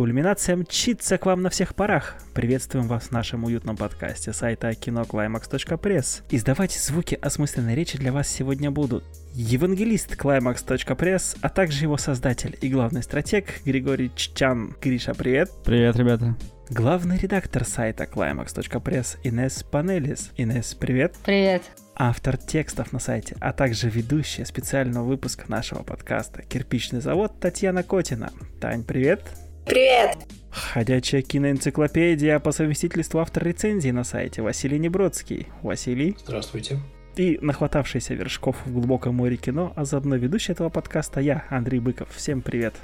Кульминация мчится к вам на всех парах. Приветствуем вас в нашем уютном подкасте сайта киноклаймакс.пресс. Издавать звуки осмысленной речи для вас сегодня будут евангелист climax.press, а также его создатель и главный стратег Григорий Ччан. Гриша, привет. Привет, ребята. Главный редактор сайта climax.press Инес Панелис. Инес, привет. Привет. Автор текстов на сайте, а также ведущая специального выпуска нашего подкаста «Кирпичный завод» Татьяна Котина. Тань, привет. Привет! Ходячая киноэнциклопедия по совместительству автор рецензии на сайте Василий Небродский. Василий. Здравствуйте. И нахватавшийся вершков в глубоком море кино, а заодно ведущий этого подкаста я, Андрей Быков. Всем привет.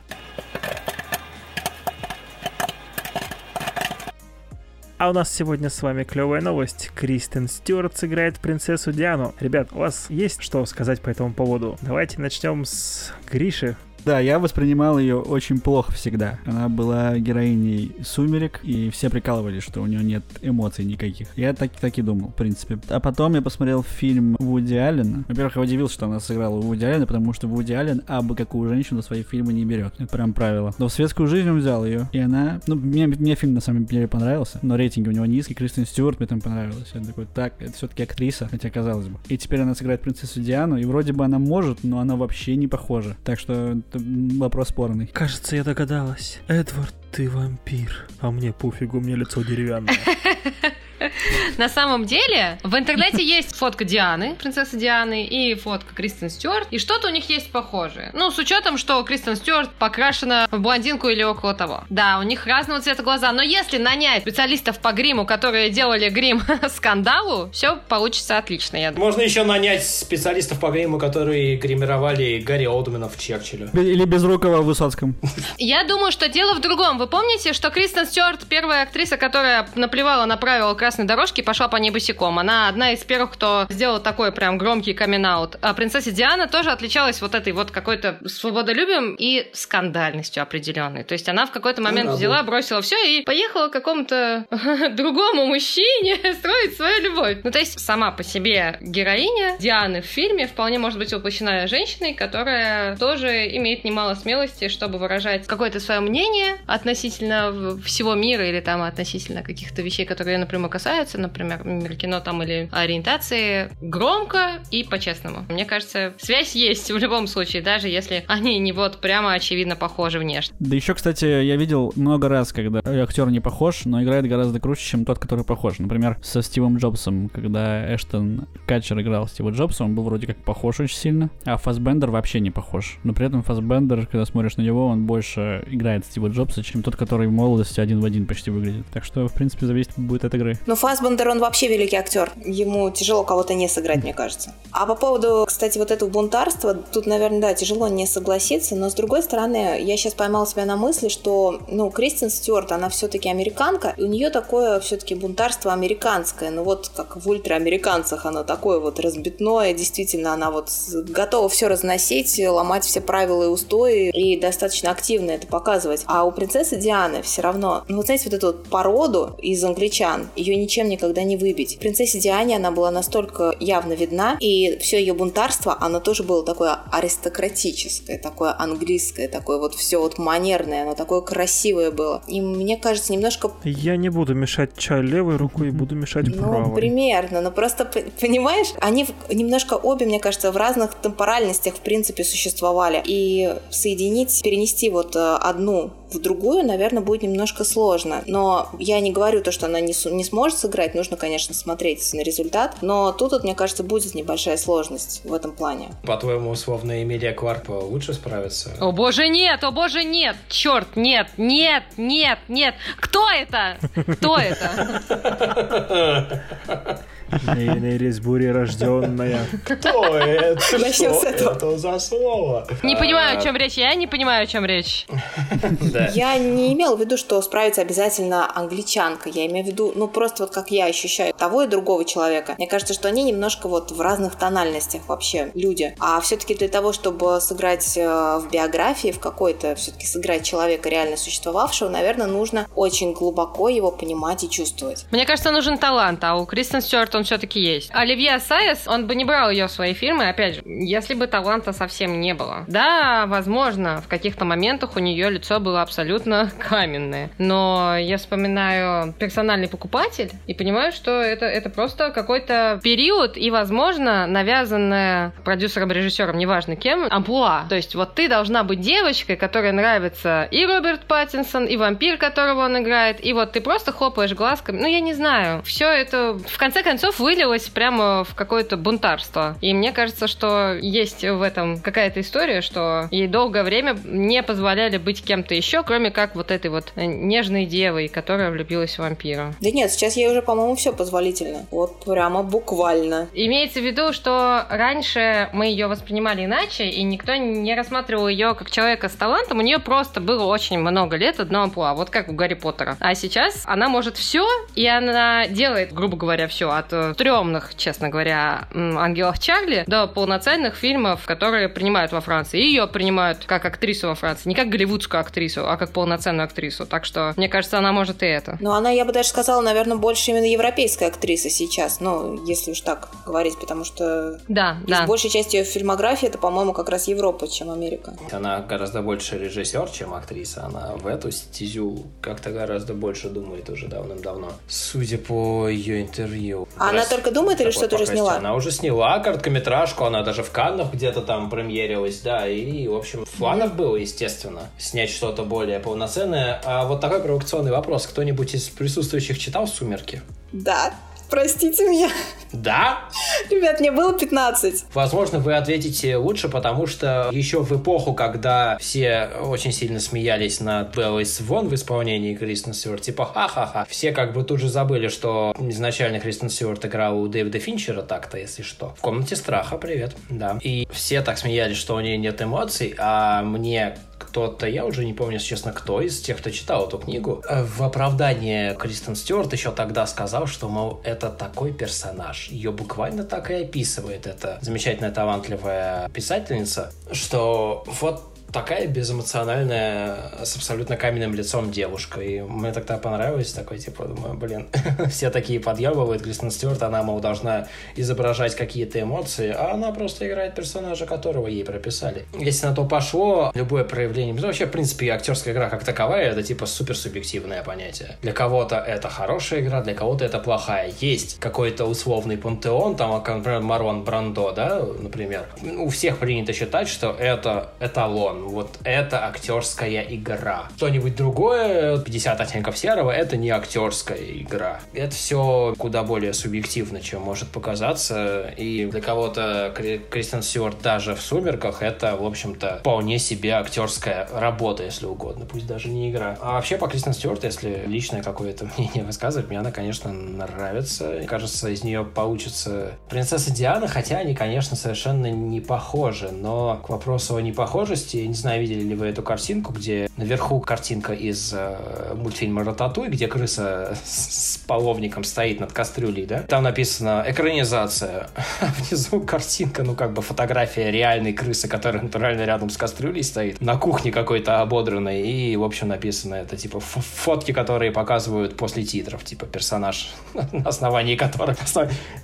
А у нас сегодня с вами клевая новость. Кристен Стюарт сыграет принцессу Диану. Ребят, у вас есть что сказать по этому поводу? Давайте начнем с Гриши. Да, я воспринимал ее очень плохо всегда. Она была героиней «Сумерек», и все прикалывались, что у нее нет эмоций никаких. Я так, так и думал, в принципе. А потом я посмотрел фильм Вуди Аллена. Во-первых, я удивился, что она сыграла Вуди Аллена, потому что Вуди Аллен абы какую женщину свои фильмы не берет. Это прям правило. Но в светскую жизнь он взял ее, и она... Ну, мне, мне фильм на самом деле понравился, но рейтинги у него низкий. Кристин Стюарт мне там понравилась. Я такой, так, это все-таки актриса, хотя казалось бы. И теперь она сыграет принцессу Диану, и вроде бы она может, но она вообще не похожа. Так что вопрос спорный. Кажется, я догадалась. Эдвард, ты вампир. А мне пофигу, мне лицо деревянное. На самом деле, в интернете есть фотка Дианы, принцессы Дианы, и фотка Кристен Стюарт, и что-то у них есть похожее. Ну, с учетом, что Кристен Стюарт покрашена в блондинку или около того. Да, у них разного цвета глаза, но если нанять специалистов по гриму, которые делали грим скандалу, все получится отлично, я думаю. Можно еще нанять специалистов по гриму, которые гримировали Гарри Олдмана в Черчилле. Или Безрукова в Высоцком. Я думаю, что дело в другом. Вы помните, что Кристен Стюарт первая актриса, которая наплевала на правила красной дорожки и пошла по ней босиком. Она одна из первых, кто сделал такой прям громкий камин -аут. А принцесса Диана тоже отличалась вот этой вот какой-то свободолюбием и скандальностью определенной. То есть она в какой-то момент ну, взяла, бросила все и поехала к какому-то другому мужчине строить свою любовь. Ну, то есть сама по себе героиня Дианы в фильме вполне может быть воплощена женщиной, которая тоже имеет немало смелости, чтобы выражать какое-то свое мнение относительно всего мира или там относительно каких-то вещей, которые, например, касаются, например, кино там или ориентации, громко и по-честному. Мне кажется, связь есть в любом случае, даже если они не вот прямо очевидно похожи внешне. Да еще, кстати, я видел много раз, когда актер не похож, но играет гораздо круче, чем тот, который похож. Например, со Стивом Джобсом, когда Эштон Катчер играл Стива Джобса, он был вроде как похож очень сильно, а Фасбендер вообще не похож. Но при этом Фасбендер, когда смотришь на него, он больше играет Стива Джобса, чем тот, который в молодости один в один почти выглядит. Так что, в принципе, зависит будет от игры. Но Фасбендер, он вообще великий актер. Ему тяжело кого-то не сыграть, мне кажется. А по поводу, кстати, вот этого бунтарства, тут, наверное, да, тяжело не согласиться, но с другой стороны, я сейчас поймала себя на мысли, что, ну, Кристин Стюарт, она все-таки американка, и у нее такое все-таки бунтарство американское, ну вот как в ультраамериканцах оно такое вот разбитное, действительно, она вот готова все разносить, ломать все правила и устои, и достаточно активно это показывать. А у принцессы Дианы все равно, ну, вот знаете, вот эту вот породу из англичан, ее ничем никогда не выбить. Принцессе Диане она была настолько явно видна, и все ее бунтарство, оно тоже было такое аристократическое, такое английское, такое вот все вот манерное, оно такое красивое было. И мне кажется, немножко... Я не буду мешать чай левой рукой, буду мешать ну, правой. Ну, примерно, но просто, понимаешь, они немножко обе, мне кажется, в разных темпоральностях, в принципе, существовали. И соединить, перенести вот э, одну в другую, наверное, будет немножко сложно. Но я не говорю то, что она не, не сможет сыграть, нужно, конечно, смотреть на результат. Но тут, вот, мне кажется, будет небольшая сложность в этом плане. По-твоему, условно, Эмилия Кварп лучше справится? О боже, нет! О боже, нет! Черт, нет! Нет! Нет! Нет! Кто это? Кто это? Нейрис рожденная. Кто это? Начнем с этого. Это за слово? Не понимаю, о чем речь. Я не понимаю, о чем речь. Я не имела в виду, что справится обязательно англичанка. Я имею в виду, ну просто вот как я ощущаю того и другого человека. Мне кажется, что они немножко вот в разных тональностях вообще люди. А все-таки для того, чтобы сыграть э, в биографии в какой-то, все-таки сыграть человека реально существовавшего, наверное, нужно очень глубоко его понимать и чувствовать. Мне кажется, нужен талант, а у Кристен Стюарт он все-таки есть. Оливье Сайес, он бы не брал ее в свои фильмы, опять же, если бы таланта совсем не было. Да, возможно, в каких-то моментах у нее лицо было абсолютно каменное. Но я вспоминаю персональный покупатель и понимаю, что это, это просто какой-то период и, возможно, навязанная продюсером-режиссером, неважно кем, амплуа. То есть вот ты должна быть девочкой, которой нравится и Роберт Паттинсон, и вампир, которого он играет, и вот ты просто хлопаешь глазками. Ну, я не знаю. Все это в конце концов вылилось прямо в какое-то бунтарство. И мне кажется, что есть в этом какая-то история, что ей долгое время не позволяли быть кем-то еще, кроме как вот этой вот нежной девой, которая влюбилась в вампира. Да нет, сейчас ей уже, по-моему, все позволительно. Вот прямо буквально. Имеется в виду, что раньше мы ее воспринимали иначе, и никто не рассматривал ее как человека с талантом. У нее просто было очень много лет одно амплуа, вот как у Гарри Поттера. А сейчас она может все, и она делает, грубо говоря, все от э, стрёмных, честно говоря, ангелов Чарли до полноценных фильмов, которые принимают во Франции. И ее принимают как актрису во Франции. Не как голливудскую актрису, а как полноценную актрису. Так что, мне кажется, она может и это. Ну, она, я бы даже сказала, наверное, больше именно европейская актриса сейчас. Ну, если уж так говорить, потому что да, да. большей части ее фильмографии это, по-моему, как раз Европа, чем Америка. Она гораздо больше режиссер, чем актриса. Она в эту стезю как-то гораздо больше думает уже давным-давно. Судя по ее интервью. А она только думает или что-то уже сняла? Она уже сняла короткометражку, она даже в Каннах где-то там премьерилась, да, и, в общем, в планах было, естественно, снять что-то более полноценное. А вот такой провокационный вопрос. Кто-нибудь из присутствующих читал «Сумерки»? Да. Простите меня. Да? Ребят, мне было 15. Возможно, вы ответите лучше, потому что еще в эпоху, когда все очень сильно смеялись над Беллой Свон в исполнении Кристен Стюарт, типа ха-ха-ха, все как бы тут же забыли, что изначально Кристен Стюарт играл у Дэвида Финчера так-то, если что. В комнате страха, привет, да. И все так смеялись, что у нее нет эмоций, а мне кто-то, я уже не помню, честно, кто из тех, кто читал эту книгу, э, в оправдании Кристен Стюарт еще тогда сказал, что, мол, это такой персонаж. Ее буквально так и описывает эта замечательная, талантливая писательница, что вот такая безэмоциональная, с абсолютно каменным лицом девушка. И мне тогда понравилось, такой, типа, думаю, блин, все такие подъебывают, Кристен Стюарт, она, мол, должна изображать какие-то эмоции, а она просто играет персонажа, которого ей прописали. Если на то пошло, любое проявление, ну, вообще, в принципе, актерская игра как таковая, это, типа, суперсубъективное понятие. Для кого-то это хорошая игра, для кого-то это плохая. Есть какой-то условный пантеон, там, например, Марон Брандо, да, например. У всех принято считать, что это эталон вот это актерская игра. Что-нибудь другое, 50 оттенков серого, это не актерская игра. Это все куда более субъективно, чем может показаться. И для кого-то Кристен Стюарт даже в «Сумерках» это, в общем-то, вполне себе актерская работа, если угодно, пусть даже не игра. А вообще по Кристен Стюарт, если личное какое-то мнение высказывать, мне она, конечно, нравится. Мне кажется, из нее получится принцесса Диана, хотя они, конечно, совершенно не похожи. Но к вопросу о непохожести не знаю, видели ли вы эту картинку, где наверху картинка из э, мультфильма «Рататуй», где крыса с половником стоит над кастрюлей, да? Там написано «экранизация». А внизу картинка, ну, как бы фотография реальной крысы, которая натурально рядом с кастрюлей стоит, на кухне какой-то ободранной, и, в общем, написано это, типа, фотки, которые показывают после титров, типа, персонаж, на основании которых...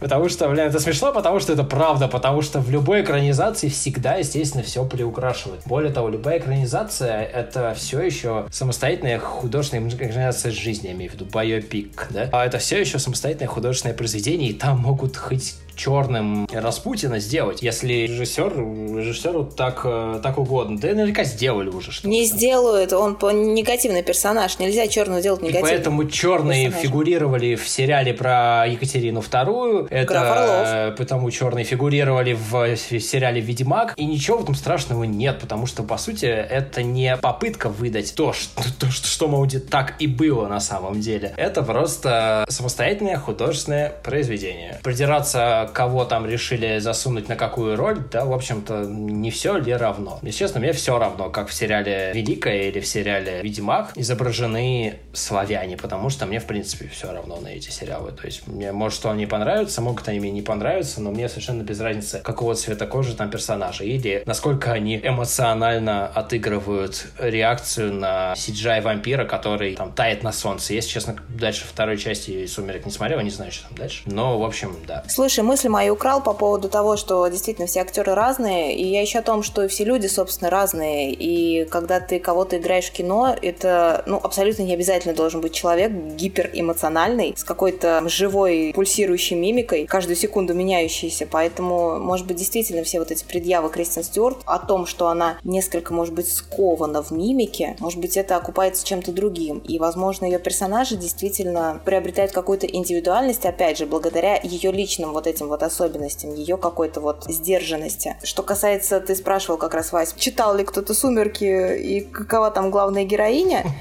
Потому что, блин, это смешно, потому что это правда, потому что в любой экранизации всегда, естественно, все приукрашивают. Более того, любая экранизация — это все еще самостоятельная художественная экранизация жизни, я имею в виду, биопик, да? А это все еще самостоятельное художественное произведение, и там могут хоть черным Распутина сделать, если режиссер, режиссеру так, э, так угодно. Да наверняка сделали уже что-то. Не сделают, он негативный персонаж, нельзя черного делать негативным. И поэтому черные персонажа. фигурировали в сериале про Екатерину Вторую. Это потому черные фигурировали в сериале Ведьмак. И ничего в этом страшного нет, потому что, по сути, это не попытка выдать то, что, то, что, что мол, так и было на самом деле. Это просто самостоятельное художественное произведение. Придираться кого там решили засунуть на какую роль, да, в общем-то, не все ли равно. Если честно, мне все равно, как в сериале «Великая» или в сериале «Ведьмак» изображены славяне, потому что мне, в принципе, все равно на эти сериалы. То есть мне, может, что они понравятся, могут они мне не понравиться, но мне совершенно без разницы, какого цвета кожи там персонажи, или насколько они эмоционально отыгрывают реакцию на CGI вампира, который там тает на солнце. Если честно, дальше второй части «Сумерек» не смотрел, не знаю, что там дальше. Но, в общем, да. Слушай, мысли мои украл по поводу того, что действительно все актеры разные, и я еще о том, что все люди, собственно, разные, и когда ты кого-то играешь в кино, это, ну, абсолютно не обязательно должен быть человек гиперэмоциональный, с какой-то живой, пульсирующей мимикой, каждую секунду меняющейся, поэтому, может быть, действительно все вот эти предъявы Кристин Стюарт о том, что она несколько, может быть, скована в мимике, может быть, это окупается чем-то другим, и, возможно, ее персонажи действительно приобретают какую-то индивидуальность, опять же, благодаря ее личным вот этим вот особенностям, ее какой-то вот сдержанности. Что касается, ты спрашивал как раз, Вась, читал ли кто-то «Сумерки» и какова там главная героиня?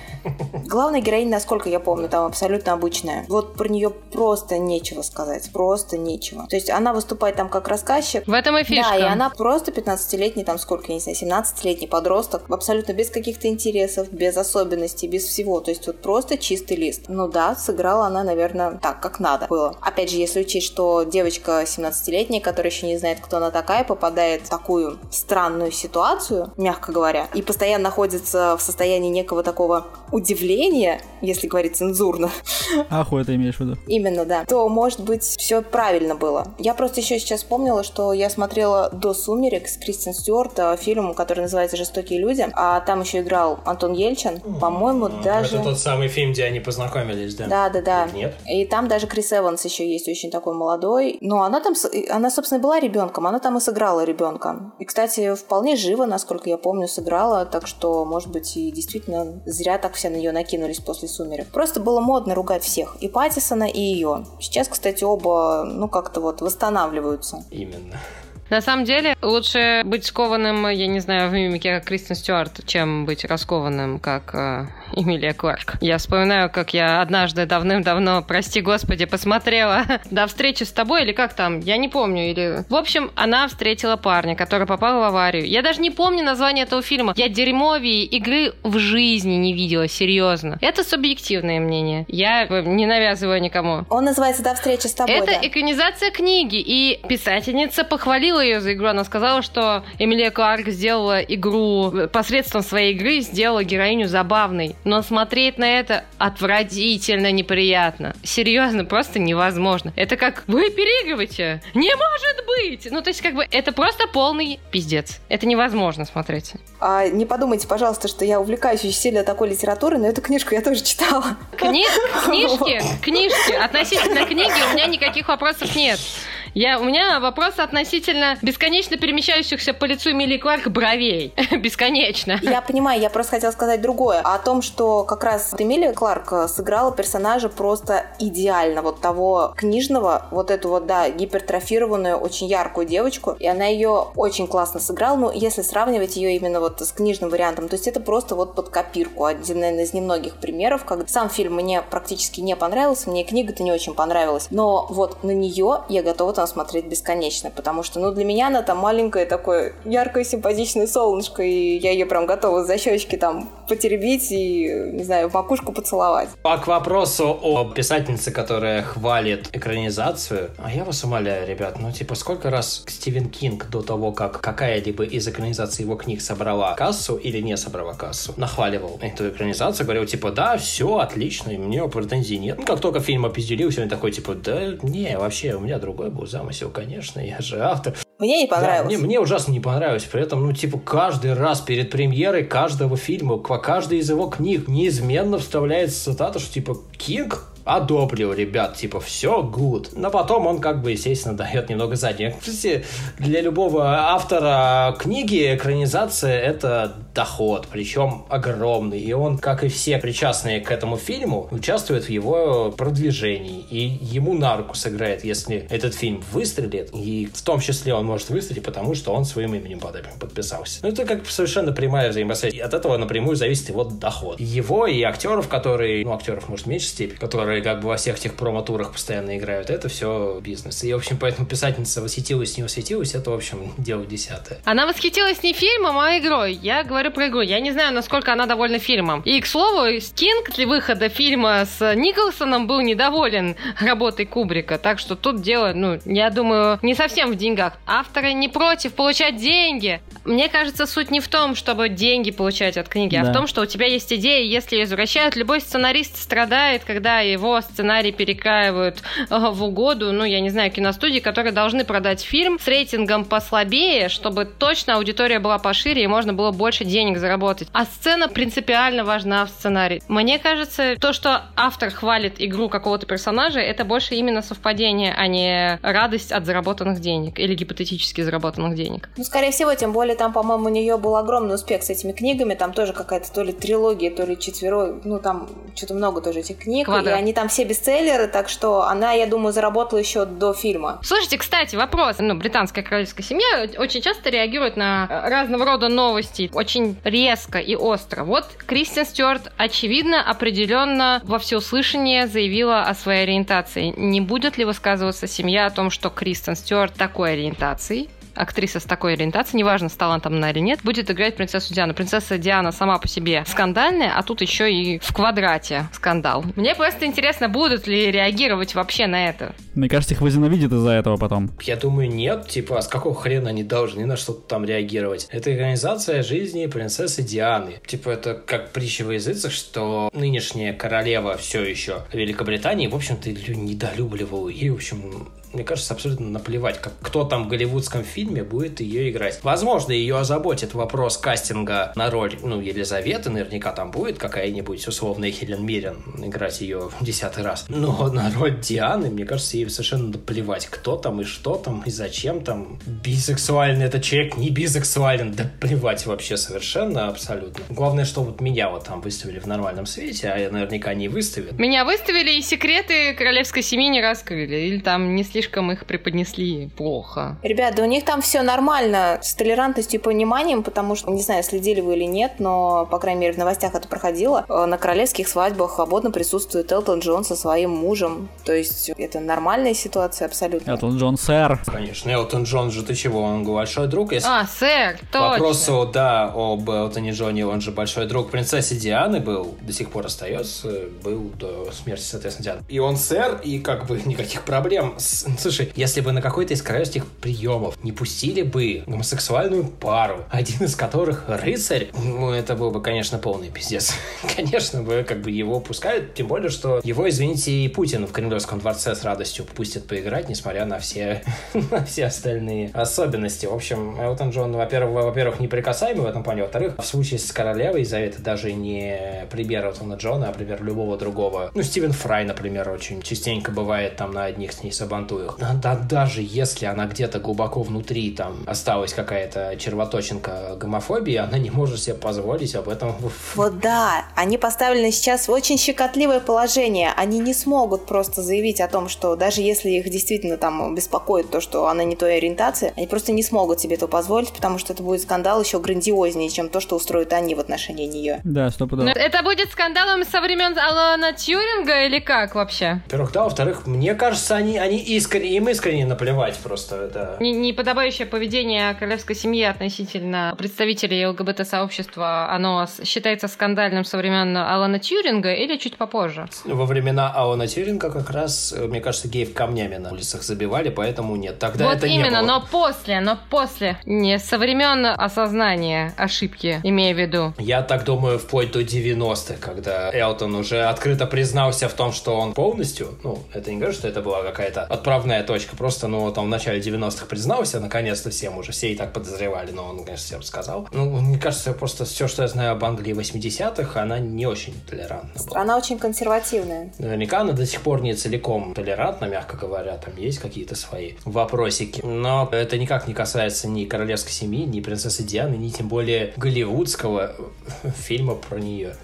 Главная героиня, насколько я помню, там абсолютно обычная. Вот про нее просто нечего сказать. Просто нечего. То есть она выступает там как рассказчик. В этом и фишка. Да, и она просто 15-летний, там сколько, я не знаю, 17-летний подросток. Абсолютно без каких-то интересов, без особенностей, без всего. То есть вот просто чистый лист. Ну да, сыграла она, наверное, так, как надо было. Опять же, если учесть, что девочка 17-летняя, которая еще не знает, кто она такая, попадает в такую странную ситуацию, мягко говоря, и постоянно находится в состоянии некого такого удивления, если говорить цензурно. Аху это имеешь в виду? Именно, да. То, может быть, все правильно было. Я просто еще сейчас вспомнила, что я смотрела до «Сумерек» с Кристин Стюарт э, фильм, который называется «Жестокие люди», а там еще играл Антон Ельчин, по-моему, даже... Это тот самый фильм, где они познакомились, да? Да, да, да. Нет? И там даже Крис Эванс еще есть очень такой молодой. Но она там, она, собственно, была ребенком, она там и сыграла ребенка. И, кстати, вполне живо, насколько я помню, сыграла, так что, может быть, и действительно зря так все на нее накинулись после «Сумерек». Просто было модно ругать всех, и Паттисона, и ее. Сейчас, кстати, оба, ну, как-то вот восстанавливаются. Именно. На самом деле, лучше быть скованным, я не знаю, в мимике, как Кристен Стюарт, чем быть раскованным, как э, Эмилия Кларк. Я вспоминаю, как я однажды давным-давно, прости господи, посмотрела «До встречи с тобой» или как там, я не помню. Или... В общем, она встретила парня, который попал в аварию. Я даже не помню название этого фильма. Я дерьмовее игры в жизни не видела, серьезно. Это субъективное мнение. Я э, не навязываю никому. Он называется «До встречи с тобой», Это да. экранизация книги, и писательница похвалила ее за игру. Она сказала, что Эмилия Кларк сделала игру, посредством своей игры сделала героиню забавной. Но смотреть на это отвратительно неприятно. Серьезно, просто невозможно. Это как, вы переигрываете? Не может быть! Ну, то есть, как бы, это просто полный пиздец. Это невозможно смотреть. А, не подумайте, пожалуйста, что я увлекаюсь очень сильно такой литературой, но эту книжку я тоже читала. Кни- книжки, книжки. Относительно книги у меня никаких вопросов нет. Я, у меня вопрос относительно бесконечно перемещающихся по лицу Эмилии Кларк бровей. Бесконечно. Я понимаю, я просто хотела сказать другое. О том, что как раз Эмилия Кларк э, сыграла персонажа просто идеально. Вот того книжного, вот эту вот, да, гипертрофированную, очень яркую девочку. И она ее очень классно сыграла. Ну, если сравнивать ее именно вот с книжным вариантом, то есть это просто вот под копирку. Один, наверное, из немногих примеров, когда сам фильм мне практически не понравился, мне книга-то не очень понравилась. Но вот на нее я готова там смотреть бесконечно, потому что, ну, для меня она там маленькое такое яркое, симпатичное солнышко, и я ее прям готова за щечки там потеребить и, не знаю, в макушку поцеловать. А к вопросу о писательнице, которая хвалит экранизацию, а я вас умоляю, ребят, ну типа сколько раз Стивен Кинг до того, как какая-либо из экранизаций его книг собрала кассу или не собрала кассу, нахваливал эту экранизацию, говорил типа, да, все отлично, и мне претензий нет. Ну, как только фильм опизделился, он такой типа, да, не, вообще, у меня другой был замысел, конечно, я же автор. Мне не Да, понравилось. мне, мне ужасно не понравилось. При этом, ну, типа, каждый раз перед премьерой каждого фильма, к каждой из его книг неизменно вставляется цитата, что, типа, Кинг одобрил, ребят, типа, все good. Но потом он, как бы, естественно, дает немного задних. Кстати, для любого автора книги экранизация — это доход, причем огромный. И он, как и все причастные к этому фильму, участвует в его продвижении. И ему на руку сыграет, если этот фильм выстрелит. И в том числе он может выстрелить, потому что он своим именем подписался. Ну, это как совершенно прямая взаимосвязь. И от этого напрямую зависит его доход. Его и актеров, которые, ну, актеров, может, в меньшей степени, которые которые как бы во всех этих промо-турах постоянно играют. Это все бизнес. И, в общем, поэтому писательница восхитилась, не восхитилась, это, в общем, дело десятое. Она восхитилась не фильмом, а игрой. Я говорю про игру. Я не знаю, насколько она довольна фильмом. И, к слову, Кинг для выхода фильма с Николсоном был недоволен работой Кубрика. Так что тут дело, ну, я думаю, не совсем в деньгах. Авторы не против получать деньги. Мне кажется, суть не в том, чтобы деньги получать от книги, да. а в том, что у тебя есть идея, если ее извращают, любой сценарист страдает, когда его сценарий перекраивают э, в угоду, ну, я не знаю, киностудии, которые должны продать фильм с рейтингом послабее, чтобы точно аудитория была пошире и можно было больше денег заработать. А сцена принципиально важна в сценарии. Мне кажется, то, что автор хвалит игру какого-то персонажа, это больше именно совпадение, а не радость от заработанных денег или гипотетически заработанных денег. Ну, скорее всего, тем более там, по-моему, у нее был огромный успех с этими книгами, там тоже какая-то то ли трилогия, то ли четверо, ну, там что-то много тоже этих книг, Квадрат. и они там все бестселлеры, так что она, я думаю, заработала еще до фильма. Слушайте, кстати, вопрос. Ну, британская королевская семья очень часто реагирует на разного рода новости очень резко и остро. Вот Кристиан Стюарт, очевидно, определенно во всеуслышание заявила о своей ориентации. Не будет ли высказываться семья о том, что Кристиан Стюарт такой ориентации? Актриса с такой ориентацией, неважно, с талантом она или нет, будет играть принцессу Диану. Принцесса Диана сама по себе скандальная, а тут еще и в квадрате скандал. Мне просто интересно, будут ли реагировать вообще на это. Мне кажется, их возненавидят из-за этого потом. Я думаю, нет. Типа, а с какого хрена они должны на что-то там реагировать? Это организация жизни принцессы Дианы. Типа, это как притча во языцах, что нынешняя королева все еще Великобритании, в общем-то, недолюбливала. И, в общем, мне кажется, абсолютно наплевать, как, кто там в голливудском фильме будет ее играть. Возможно, ее озаботит вопрос кастинга на роль, ну, Елизаветы, наверняка там будет какая-нибудь условная Хелен Миррен играть ее в десятый раз. Но на роль Дианы, мне кажется, ей совершенно наплевать, кто там и что там, и зачем там. Бисексуальный этот человек, не бисексуален, да плевать вообще совершенно, абсолютно. Главное, что вот меня вот там выставили в нормальном свете, а я наверняка не выставят. Меня выставили и секреты королевской семьи не раскрыли, или там не слишком слишком их преподнесли плохо. Ребята, у них там все нормально с толерантностью и пониманием, потому что, не знаю, следили вы или нет, но, по крайней мере, в новостях это проходило. Э, на королевских свадьбах свободно присутствует Элтон Джон со своим мужем. То есть это нормальная ситуация абсолютно. Элтон Джон, сэр. Конечно, Элтон Джон же ты чего, он большой друг. Если... А, сэр, точно. Вопросу, да, об Элтоне Джоне, он же большой друг принцессы Дианы был, до сих пор остается, был до смерти, соответственно, Дианы. И он сэр, и как бы никаких проблем с Слушай, если бы на какой-то из королевских приемов не пустили бы гомосексуальную пару, один из которых рыцарь, ну, это был бы, конечно, полный пиздец. конечно бы, как бы его пускают, тем более, что его, извините, и Путин в Кремлевском дворце с радостью пустит поиграть, несмотря на все, на все остальные особенности. В общем, Элтон Джон, во-первых, во-первых, неприкасаемый в этом плане, во-вторых, в случае с королевой Елизаветы даже не пример Элтона Джона, а пример любого другого. Ну, Стивен Фрай, например, очень частенько бывает там на одних с ней сабантуях поцелуях. Да, даже если она где-то глубоко внутри там осталась какая-то червоточинка гомофобии, она не может себе позволить об этом. Вот да, они поставлены сейчас в очень щекотливое положение. Они не смогут просто заявить о том, что даже если их действительно там беспокоит то, что она не той ориентации, они просто не смогут себе это позволить, потому что это будет скандал еще грандиознее, чем то, что устроят они в отношении нее. Да, стопудово. Это будет скандалом со времен Алана Тьюринга или как вообще? Во-первых, да, во-вторых, мне кажется, они, они искренне искренне, им искренне наплевать просто, да. Неподобающее поведение королевской семьи относительно представителей ЛГБТ-сообщества, оно считается скандальным со времен Алана Тьюринга или чуть попозже? Во времена Алана Тьюринга как раз, мне кажется, геев камнями на улицах забивали, поэтому нет. Тогда вот это именно, не было. но после, но после. Не со времен осознания ошибки, имея в виду. Я так думаю, вплоть до 90-х, когда Элтон уже открыто признался в том, что он полностью, ну, это не говорю, что это была какая-то отправка отправная точка. Просто, ну, там в начале 90-х признался, наконец-то всем уже, все и так подозревали, но он, конечно, всем сказал. Ну, мне кажется, просто все, что я знаю об Англии 80-х, она не очень толерантна была. Она очень консервативная. Наверняка она до сих пор не целиком толерантна, мягко говоря, там есть какие-то свои вопросики. Но это никак не касается ни королевской семьи, ни принцессы Дианы, ни тем более голливудского фильма про нее.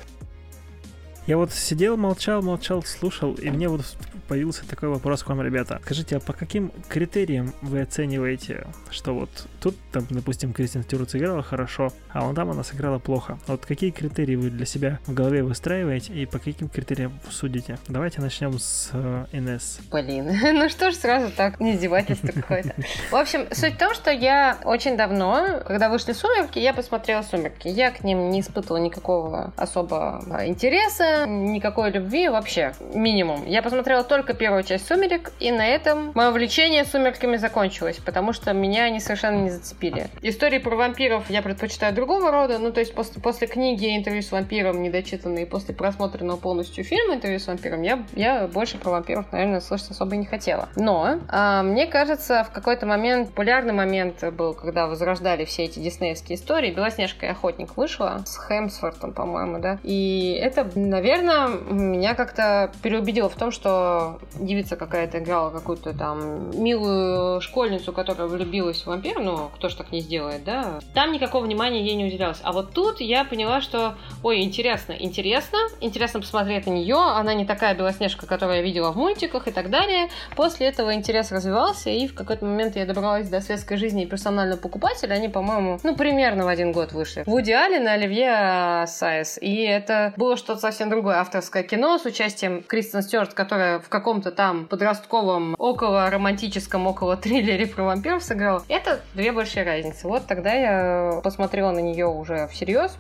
Я вот сидел, молчал, молчал, слушал, и мне вот появился такой вопрос к вам, ребята. Скажите, а по каким критериям вы оцениваете, что вот тут, там, допустим, Кристин Стюарт сыграла хорошо, а вон там она сыграла плохо? Вот какие критерии вы для себя в голове выстраиваете и по каким критериям судите? Давайте начнем с э, Инесс. Блин, ну что ж сразу так, не издевательство какое-то. В общем, суть в том, что я очень давно, когда вышли «Сумерки», я посмотрела «Сумерки». Я к ним не испытывала никакого особо интереса, никакой любви вообще, минимум. Я посмотрела только первую часть «Сумерек», и на этом мое влечение «Сумерками» закончилось, потому что меня они совершенно не зацепили. Истории про вампиров я предпочитаю другого рода, ну то есть после, после книги «Интервью с вампиром» недочитанной, после просмотренного полностью фильма «Интервью с вампиром» я, я больше про вампиров, наверное, слышать особо не хотела. Но а, мне кажется, в какой-то момент, популярный момент был, когда возрождали все эти диснеевские истории. «Белоснежка и охотник» вышла с Хемсвортом, по-моему, да. И это, наверное, меня как-то переубедило в том, что девица какая-то играла какую-то там милую школьницу, которая влюбилась в вампира, ну, кто ж так не сделает, да? Там никакого внимания ей не уделялось. А вот тут я поняла, что, ой, интересно, интересно, интересно посмотреть на нее, она не такая белоснежка, которую я видела в мультиках и так далее. После этого интерес развивался, и в какой-то момент я добралась до светской жизни и персонального покупателя. Они, по-моему, ну, примерно в один год вышли. Вуди Аллен и Оливье Сайес. И это было что-то совсем другое авторское кино с участием Кристен Стюарт, которая в каком-то там подростковом, около романтическом, около триллере про вампиров сыграла. Это две большие разницы. Вот тогда я посмотрела на нее уже всерьез,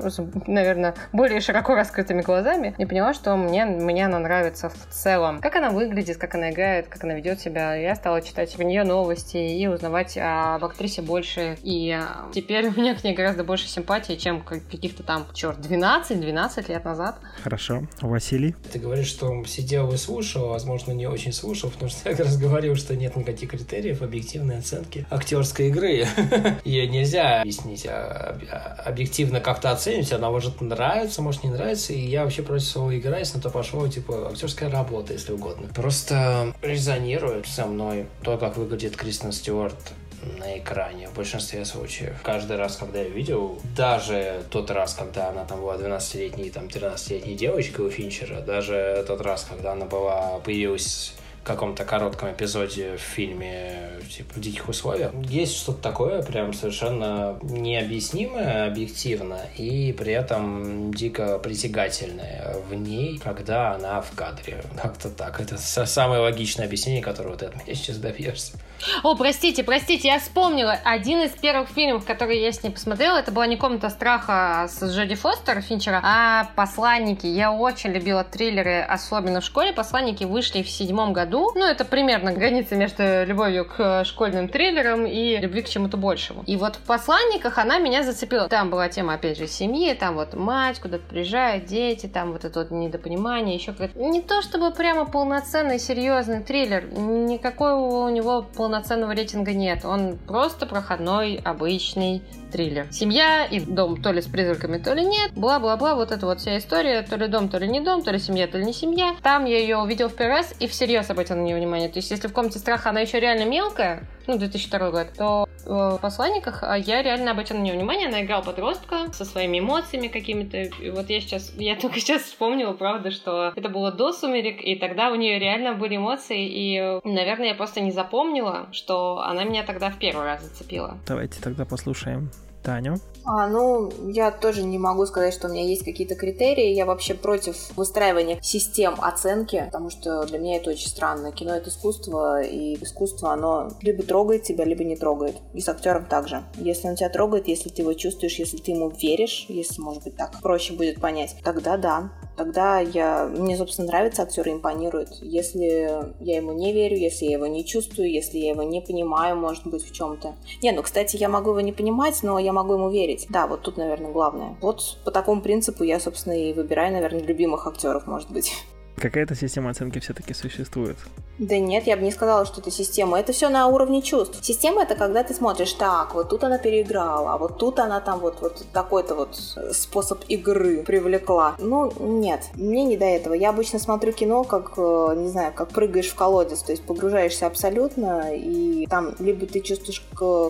наверное, более широко раскрытыми глазами, и поняла, что мне, мне она нравится в целом. Как она выглядит, как она играет, как она ведет себя. Я стала читать про нее новости и узнавать об актрисе больше. И а, теперь у меня к ней гораздо больше симпатии, чем каких-то там, черт, 12-12 лет назад. Хорошо. Василий? Ты говоришь, что сидел и слушал, возможно, не очень слушал, потому что я как раз говорил, что нет никаких критериев объективной оценки актерской игры. Ее нельзя объяснить, а, а, объективно как-то оценить. Она может нравиться, может не нравиться. И я вообще против слова игра, если на то пошло, типа, актерская работа, если угодно. Просто резонирует со мной то, как выглядит Кристен Стюарт на экране в большинстве случаев. Каждый раз, когда я видел, даже тот раз, когда она там была 12-летней, там 13-летней девочкой у Финчера, даже тот раз, когда она была, появилась каком-то коротком эпизоде в фильме типа в диких условиях. Есть что-то такое прям совершенно необъяснимое объективно и при этом дико притягательное в ней, когда она в кадре. Как-то так. Это самое логичное объяснение, которого ты от меня сейчас добьешься. О, простите, простите, я вспомнила. Один из первых фильмов, которые я с ней посмотрела, это была не «Комната страха» с Джоди Фостер Финчера, а «Посланники». Я очень любила триллеры, особенно в школе. «Посланники» вышли в седьмом году. Ну, это примерно граница между любовью к школьным триллерам и любви к чему-то большему. И вот в «Посланниках» она меня зацепила. Там была тема, опять же, семьи, там вот мать куда-то приезжает, дети, там вот это вот недопонимание, еще какое-то... Не то чтобы прямо полноценный, серьезный триллер. Никакой у него полноценный полноценного рейтинга нет. Он просто проходной, обычный триллер. Семья и дом то ли с призраками, то ли нет. Бла-бла-бла, вот эта вот вся история. То ли дом, то ли не дом, то ли семья, то ли не семья. Там я ее увидел в первый раз и всерьез обратил на нее внимание. То есть, если в комнате страха она еще реально мелкая, ну, 2002 год, то в «Посланниках» а я реально обратил на нее внимание. Она играла подростка со своими эмоциями какими-то. И вот я сейчас, я только сейчас вспомнила, правда, что это было до «Сумерек», и тогда у нее реально были эмоции, и, наверное, я просто не запомнила, что она меня тогда в первый раз зацепила. Давайте тогда послушаем Таню. А, ну, я тоже не могу сказать, что у меня есть какие-то критерии. Я вообще против выстраивания систем оценки, потому что для меня это очень странно. Кино — это искусство, и искусство, оно либо трогает тебя, либо не трогает. И с актером также. Если он тебя трогает, если ты его чувствуешь, если ты ему веришь, если, может быть, так проще будет понять, тогда да, тогда я, мне, собственно, нравится актер и импонирует. Если я ему не верю, если я его не чувствую, если я его не понимаю, может быть, в чем-то. Не, ну, кстати, я могу его не понимать, но я могу ему верить. Да, вот тут, наверное, главное. Вот по такому принципу я, собственно, и выбираю, наверное, любимых актеров, может быть. Какая-то система оценки все-таки существует. Да нет, я бы не сказала, что это система. Это все на уровне чувств. Система это когда ты смотришь, так, вот тут она переиграла, а вот тут она там вот, вот такой-то вот способ игры привлекла. Ну, нет, мне не до этого. Я обычно смотрю кино, как, э, не знаю, как прыгаешь в колодец, то есть погружаешься абсолютно, и там либо ты чувствуешь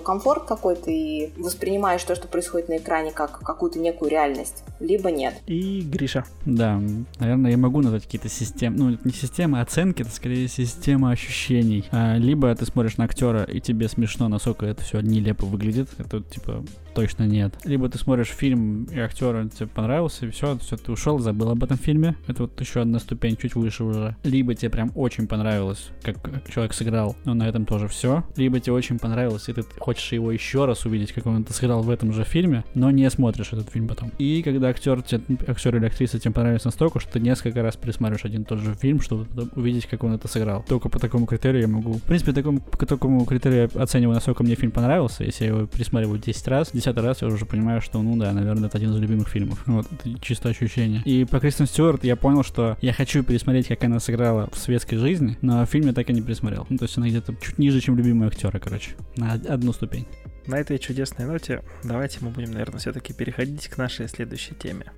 комфорт какой-то и воспринимаешь то, что происходит на экране, как какую-то некую реальность, либо нет. И Гриша. Да, наверное, я могу назвать какие-то системы, ну, не системы оценки, это скорее система ощущений. А, либо ты смотришь на актера, и тебе смешно, насколько это все нелепо выглядит, это типа точно нет. Либо ты смотришь фильм, и актер тебе понравился, и все, все, ты ушел, забыл об этом фильме. Это вот еще одна ступень чуть выше уже. Либо тебе прям очень понравилось, как человек сыграл, но на этом тоже все. Либо тебе очень понравилось, и ты хочешь его еще раз увидеть, как он это сыграл в этом же фильме, но не смотришь этот фильм потом. И когда актер, актер или актриса тебе понравится настолько, что ты несколько раз пересматриваешь один и тот же фильм, чтобы увидеть, как он это сыграл. Только по такому критерию я могу... В принципе, такому, по такому критерию я оцениваю, насколько мне фильм понравился. Если я его пересматриваю 10 раз, 10 раз я уже понимаю, что, ну да, наверное, это один из любимых фильмов. Вот, это чисто ощущение. И по Кристен Стюарт я понял, что я хочу пересмотреть, как она сыграла в светской жизни, но фильм я так и не пересмотрел. Ну, то есть она где-то чуть ниже, чем любимые актеры, короче. На одну ступень. На этой чудесной ноте давайте мы будем, наверное, все-таки переходить к нашей следующей теме.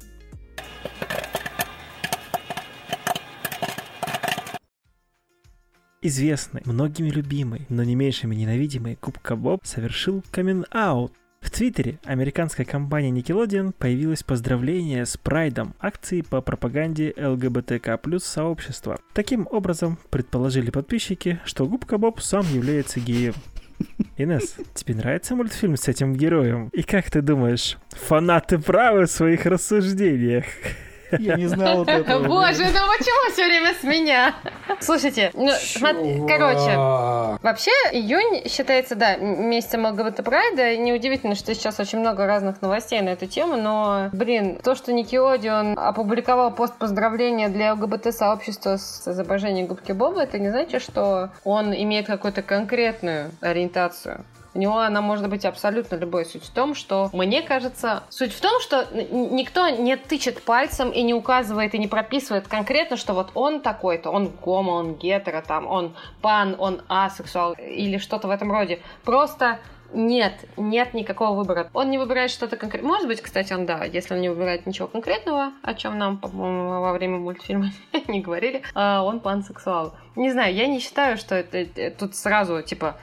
Известный, многими любимый, но не меньшими ненавидимый Кубка Боб совершил камин-аут. В Твиттере американская компания Nickelodeon появилось поздравление с Прайдом, акции по пропаганде ЛГБТК плюс сообщества. Таким образом, предположили подписчики, что Губка Боб сам является геем. Инес, тебе нравится мультфильм с этим героем? И как ты думаешь, фанаты правы в своих рассуждениях? Я не знал этого. Боже, ну почему все время с меня? Слушайте, ну, короче, вообще июнь считается, да, месяцем ЛГБТ Прайда. Неудивительно, что сейчас очень много разных новостей на эту тему, но, блин, то, что Никелодион опубликовал пост поздравления для ЛГБТ-сообщества с изображением губки Боба, это не значит, что он имеет какую-то конкретную ориентацию. У него она может быть абсолютно любой. Суть в том, что, мне кажется, суть в том, что никто не тычет пальцем и не указывает и не прописывает конкретно, что вот он такой-то, он гомо, он гетеро, там, он пан, он асексуал или что-то в этом роде. Просто нет, нет никакого выбора. Он не выбирает что-то конкретное. Может быть, кстати, он да, если он не выбирает ничего конкретного, о чем нам, по-моему, во время мультфильма не говорили, а он пансексуал. Не знаю, я не считаю, что это, это тут сразу типа,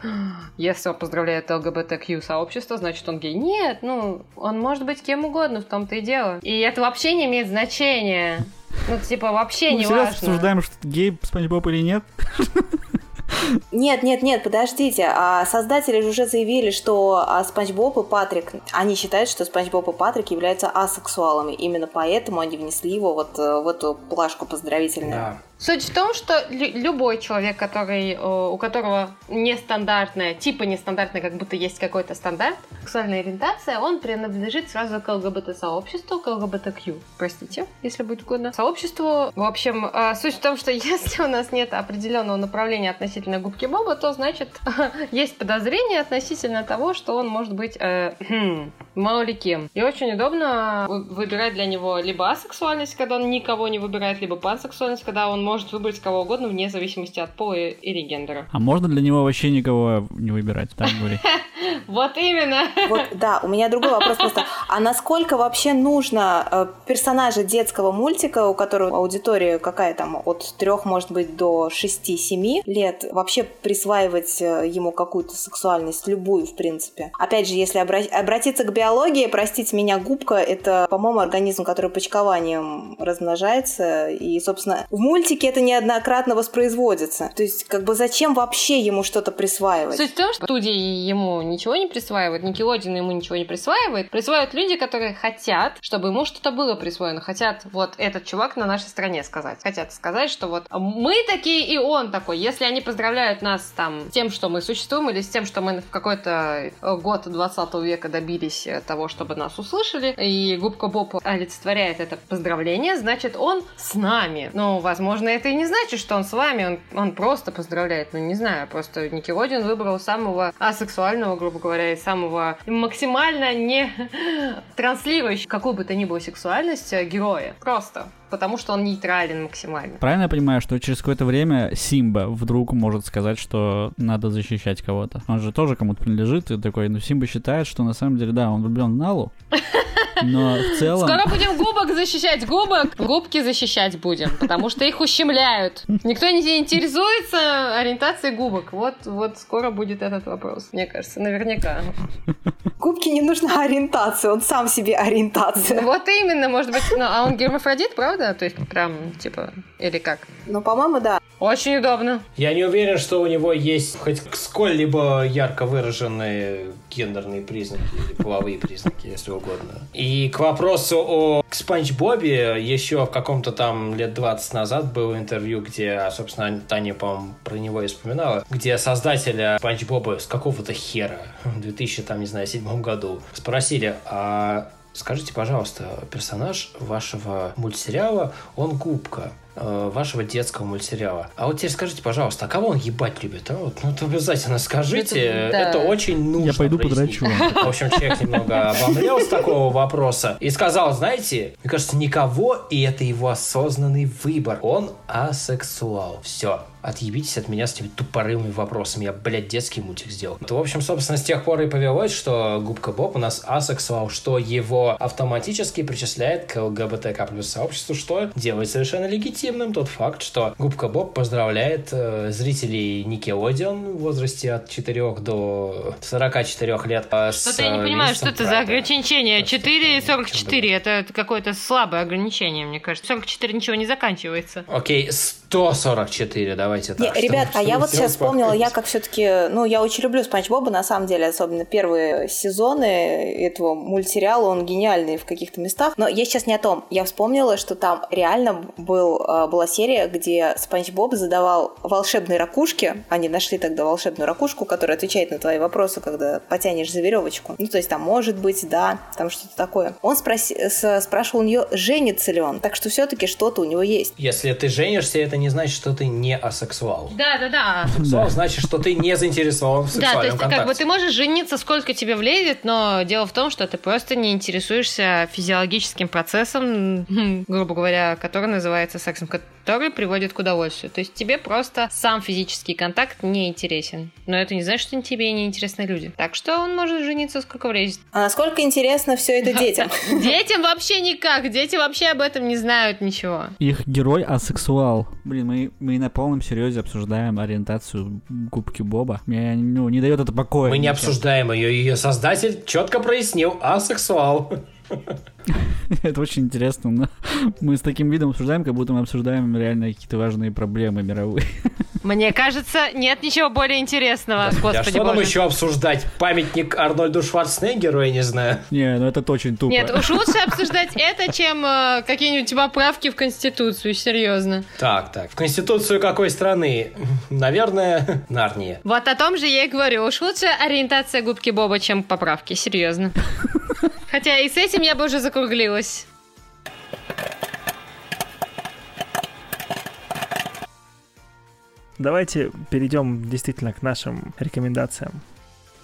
если он поздравляет ЛГБТК сообщество, значит он гей. Нет, ну, он может быть кем угодно, в том-то и дело. И это вообще не имеет значения. Ну, типа, вообще Мы не важно. обсуждаем, что гей Спанч Боб или нет. Нет, нет, нет, подождите. А создатели же уже заявили, что а, Спанч Боб и Патрик, они считают, что Спанч Боб и Патрик являются асексуалами. Именно поэтому они внесли его вот э, в эту плашку поздравительную. Да. Суть в том, что любой человек, который, э, у которого нестандартная, типа нестандартная, как будто есть какой-то стандарт, сексуальная ориентация, он принадлежит сразу к ЛГБТ-сообществу, к ЛГБТQ, простите, если будет угодно, сообществу. В общем, э, суть в том, что если у нас нет определенного направления относительно губки Боба, то значит есть подозрение относительно того, что он может быть э, мало ли кем. И очень удобно выбирать для него либо асексуальность, когда он никого не выбирает, либо пансексуальность, когда он может выбрать кого угодно вне зависимости от пола или гендера. А можно для него вообще никого не выбирать, так говорить? Вот именно. Вот, да, у меня другой вопрос просто. А насколько вообще нужно э, персонажа детского мультика, у которого аудитория какая там, от трех, может быть, до 6-7 лет, вообще присваивать э, ему какую-то сексуальность, любую, в принципе? Опять же, если обра- обратиться к биологии, простите меня, губка — это, по-моему, организм, который почкованием размножается, и, собственно, в мультике это неоднократно воспроизводится. То есть, как бы зачем вообще ему что-то присваивать? Суть в том, что студии ему ничего не присваивают, Никелодин ему ничего не присваивает. Присваивают люди, которые хотят, чтобы ему что-то было присвоено. Хотят вот этот чувак на нашей стране сказать. Хотят сказать, что вот мы такие и он такой. Если они поздравляют нас там с тем, что мы существуем, или с тем, что мы в какой-то год 20 века добились того, чтобы нас услышали, и Губка Боб олицетворяет это поздравление, значит, он с нами. Ну, возможно, это и не значит, что он с вами, он, он просто поздравляет. Ну, не знаю, просто Никелодин выбрал самого асексуального, грубо говоря, и самого максимально не транслирующего какую бы то ни было сексуальность э, героя. Просто. потому что он нейтрален максимально. Правильно я понимаю, что через какое-то время Симба вдруг может сказать, что надо защищать кого-то? Он же тоже кому-то принадлежит, и такой, ну Симба считает, что на самом деле, да, он влюблен в Налу, но в целом... Скоро будем губок защищать, губок. Губки защищать будем, потому что их ущемляют. Никто не интересуется ориентацией губок. Вот, вот скоро будет этот вопрос, мне кажется, наверняка. Губки не нужна ориентация, он сам себе ориентация. Вот именно, может быть, ну, а он гермафродит, правда? То есть прям, типа, или как? Ну, по-моему, да. Очень удобно. Я не уверен, что у него есть хоть сколь-либо ярко выраженные гендерные признаки или половые признаки, если угодно. И к вопросу о Спанч Бобе еще в каком-то там лет 20 назад было интервью, где, собственно, Таня, по-моему, про него и вспоминала, где создателя Спанч Боба с какого-то хера в 2000, там, не знаю, седьмом году спросили, а Скажите, пожалуйста, персонаж вашего мультсериала, он губка вашего детского мультсериала. А вот теперь скажите, пожалуйста, а кого он ебать любит? А? Вот, ну, это обязательно скажите. Это, да. это очень нужно Я пойду прояснить. подрачу. В общем, человек немного обомлел с такого вопроса и сказал, знаете, мне кажется, никого, и это его осознанный выбор. Он асексуал. Все отъебитесь от меня с этими тупорылыми вопросами. Я, блядь, детский мультик сделал. То, в общем, собственно, с тех пор и повелось, что Губка Боб у нас асексуал, что его автоматически причисляет к ЛГБТК плюс сообществу, что делает совершенно легитимным тот факт, что Губка Боб поздравляет э, зрителей Никелодион в возрасте от 4 до 44 лет. э, Что-то я не понимаю, что это за ограничение. Так что 4 и это, 44. Это какое-то слабое ограничение, мне кажется. 44 ничего не заканчивается. Окей, 144, давайте так. Не, чтобы- ребят, а я чтобы вот сейчас вспомнила, я как все-таки, ну, я очень люблю Спанч Боба, на самом деле, особенно первые сезоны этого мультсериала, он гениальный в каких-то местах. Но я сейчас не о том. Я вспомнила, что там реально был, а, была серия, где Спанч Боб задавал волшебные ракушки. Они нашли тогда волшебную ракушку, которая отвечает на твои вопросы, когда потянешь за веревочку. Ну, то есть там может быть, да, там что-то такое. Он спроси- с- спрашивал у нее, женится ли он. Так что все-таки что-то у него есть. Если ты женишься, это не значит, что ты не асексуал. Да, да, да. Асексуал значит, что ты не заинтересован в Да, то сексуальном есть контакте. как бы ты можешь жениться сколько тебе влезет, но дело в том, что ты просто не интересуешься физиологическим процессом, грубо говоря, который называется сексом, который приводит к удовольствию. То есть тебе просто сам физический контакт не интересен. Но это не значит, что тебе не интересны люди. Так что он может жениться сколько влезет. А насколько интересно все это детям? Детям вообще никак. Дети вообще об этом не знают ничего. Их герой асексуал. Блин, мы, мы на полном серьезе обсуждаем ориентацию губки Боба. Мне ну, не дает это покоя. Мы не обсуждаем ее, ее создатель четко прояснил, асексуал. Это очень интересно. но мы с таким видом обсуждаем, как будто мы обсуждаем реально какие-то важные проблемы мировые. Мне кажется, нет ничего более интересного. а Господи что нам боже. еще обсуждать? Памятник Арнольду Шварценеггеру, я не знаю. Не, ну это очень тупо. Нет, уж лучше обсуждать это, чем э, какие-нибудь поправки в Конституцию, серьезно. Так, так. В Конституцию какой страны? Наверное, Нарния. Вот о том же я и говорю. Уж лучше ориентация губки Боба, чем поправки, серьезно. Хотя и с этим я бы уже закруглилась. Давайте перейдем действительно к нашим рекомендациям.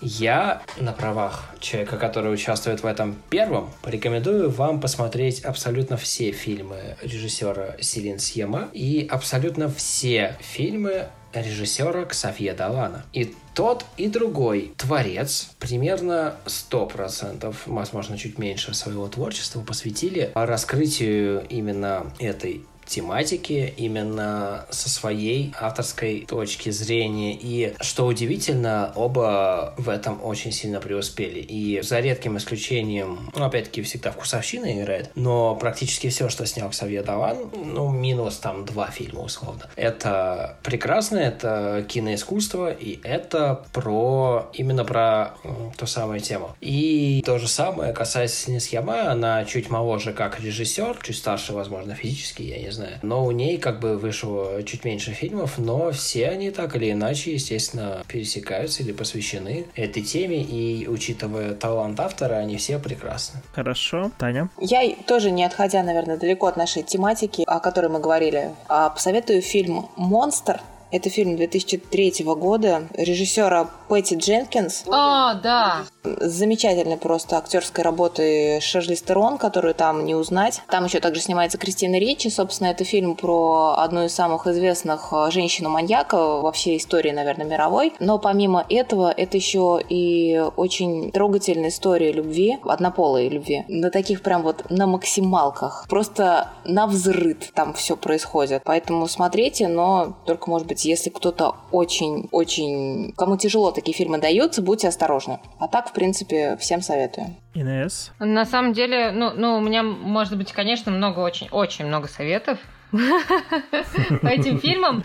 Я на правах человека, который участвует в этом первом, порекомендую вам посмотреть абсолютно все фильмы режиссера Селин Сьема и абсолютно все фильмы режиссера Ксавье Далана. И тот, и другой творец примерно 100%, возможно, чуть меньше своего творчества посвятили раскрытию именно этой тематики именно со своей авторской точки зрения. И что удивительно, оба в этом очень сильно преуспели. И за редким исключением, ну, опять-таки, всегда вкусовщина играет, но практически все, что снял Ксавье Даван, ну, минус там два фильма, условно. Это прекрасно, это киноискусство, и это про, именно про м, ту самую тему. И то же самое касается Синисхема, она чуть моложе как режиссер, чуть старше, возможно, физически, я не знаю. Но у ней как бы вышло чуть меньше фильмов, но все они так или иначе, естественно, пересекаются или посвящены этой теме, и учитывая талант автора, они все прекрасны. Хорошо, Таня. Я тоже, не отходя, наверное, далеко от нашей тематики, о которой мы говорили, а, посоветую фильм «Монстр». Это фильм 2003 года режиссера Пэтти Дженкинс. А, да. Замечательной просто актерской работы Шерли Стерон, которую там не узнать. Там еще также снимается Кристина Ричи. Собственно, это фильм про одну из самых известных э, женщину-маньяка во всей истории, наверное, мировой. Но помимо этого, это еще и очень трогательная история любви, однополой любви. На таких прям вот на максималках. Просто на взрыд там все происходит. Поэтому смотрите, но только, может быть, если кто-то очень-очень... Кому тяжело такие фильмы даются, будьте осторожны. А так, в принципе, всем советую. Инесс? На самом деле, ну, ну, у меня, может быть, конечно, много, очень, очень много советов по этим фильмам.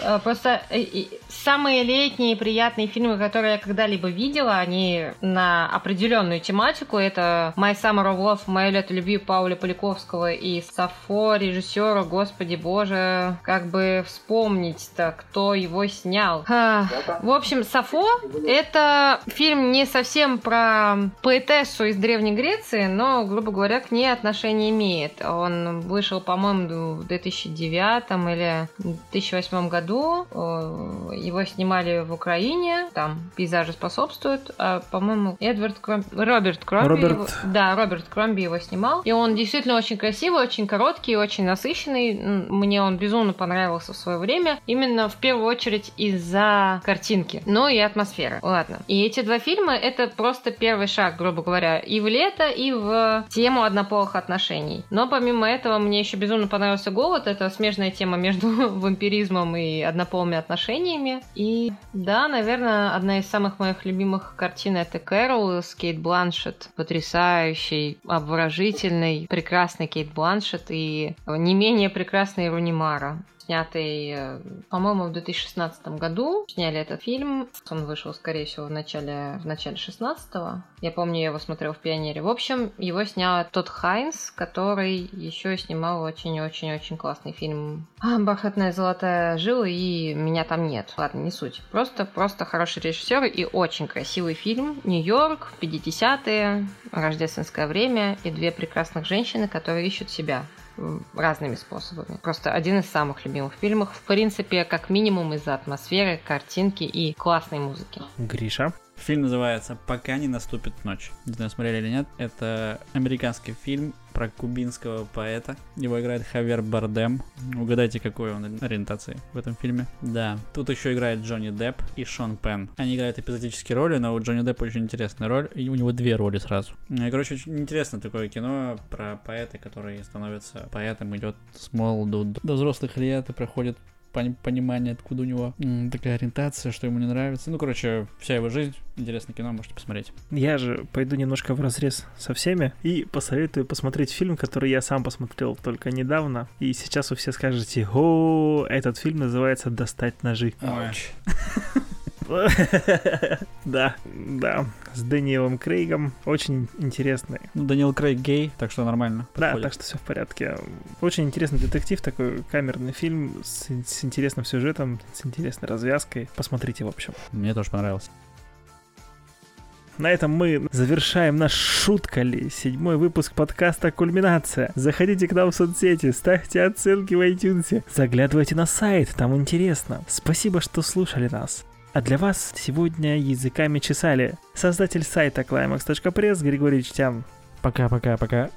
Э, просто э, самые летние приятные фильмы, которые я когда-либо видела, они на определенную тематику. Это «My Summer of Love», «Мое лето любви» Пауля Поляковского и Сафо, режиссера, господи боже, как бы вспомнить-то, кто его снял. В общем, Сафо — это фильм не совсем про поэтессу из Древней Греции, но, грубо говоря, к ней отношение имеет. Он вышел, по-моему, в 2009 или 2008 году. Его снимали в Украине, там пейзажи способствуют. А, по-моему, Эдвард Кром... Роберт Кромби. Роберт. Его... Да, Роберт Кромби его снимал. И он действительно очень красивый, очень короткий, очень насыщенный. Мне он безумно понравился в свое время. Именно в первую очередь из-за картинки, но и атмосферы. Ладно. И эти два фильма это просто первый шаг, грубо говоря, и в лето, и в тему однополых отношений. Но помимо этого мне еще безумно понравился голос повод. Это смежная тема между вампиризмом и однополыми отношениями. И да, наверное, одна из самых моих любимых картин это Кэрол с Кейт Бланшет. Потрясающий, обворожительный, прекрасный Кейт Бланшет и не менее прекрасный Руни Мара снятый, э, по-моему, в 2016 году. Сняли этот фильм. Он вышел, скорее всего, в начале, в начале 16-го. Я помню, я его смотрел в «Пионере». В общем, его снял тот Хайнс, который еще снимал очень-очень-очень классный фильм «Бархатная золотая жила» и «Меня там нет». Ладно, не суть. Просто, просто хороший режиссер и очень красивый фильм. Нью-Йорк, 50-е, рождественское время и две прекрасных женщины, которые ищут себя разными способами. Просто один из самых любимых фильмов, в принципе, как минимум из-за атмосферы, картинки и классной музыки. Гриша? Фильм называется «Пока не наступит ночь». Не знаю, смотрели или нет. Это американский фильм про кубинского поэта. Его играет Хавер Бардем. Угадайте, какой он ориентации в этом фильме. Да. Тут еще играет Джонни Депп и Шон Пен. Они играют эпизодические роли, но у Джонни Деппа очень интересная роль, и у него две роли сразу. Короче, очень интересно такое кино про поэта, который становится поэтом, идет с молоду до взрослых лет и проходит понимание, откуда у него такая ориентация, что ему не нравится. Ну, короче, вся его жизнь. Интересное кино, можете посмотреть. Я же пойду немножко в разрез со всеми и посоветую посмотреть фильм, который я сам посмотрел только недавно. И сейчас вы все скажете, о, этот фильм называется «Достать ножи». Ауч. Да, да, с Дэниелом Крейгом. Очень интересный. Ну, Крейг гей, так что нормально. Да, так что все в порядке. Очень интересный детектив, такой камерный фильм с, с интересным сюжетом, с интересной развязкой. Посмотрите, в общем. Мне тоже понравился. На этом мы завершаем наш шуткали седьмой выпуск подкаста «Кульминация». Заходите к нам в соцсети, ставьте оценки в iTunes, заглядывайте на сайт, там интересно. Спасибо, что слушали нас. А для вас сегодня языками чесали создатель сайта climax.press Григорий Чтян. Пока-пока-пока.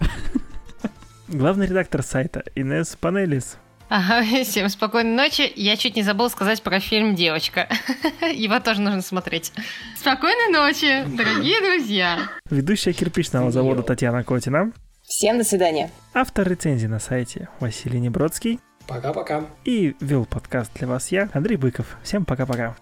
Главный редактор сайта Инес Панелис. Ага, всем спокойной ночи. Я чуть не забыл сказать про фильм «Девочка». Его тоже нужно смотреть. Спокойной ночи, дорогие друзья. Ведущая кирпичного завода Татьяна Котина. Всем до свидания. Автор рецензии на сайте Василий Небродский. Пока-пока. И вел подкаст для вас я, Андрей Быков. Всем пока-пока.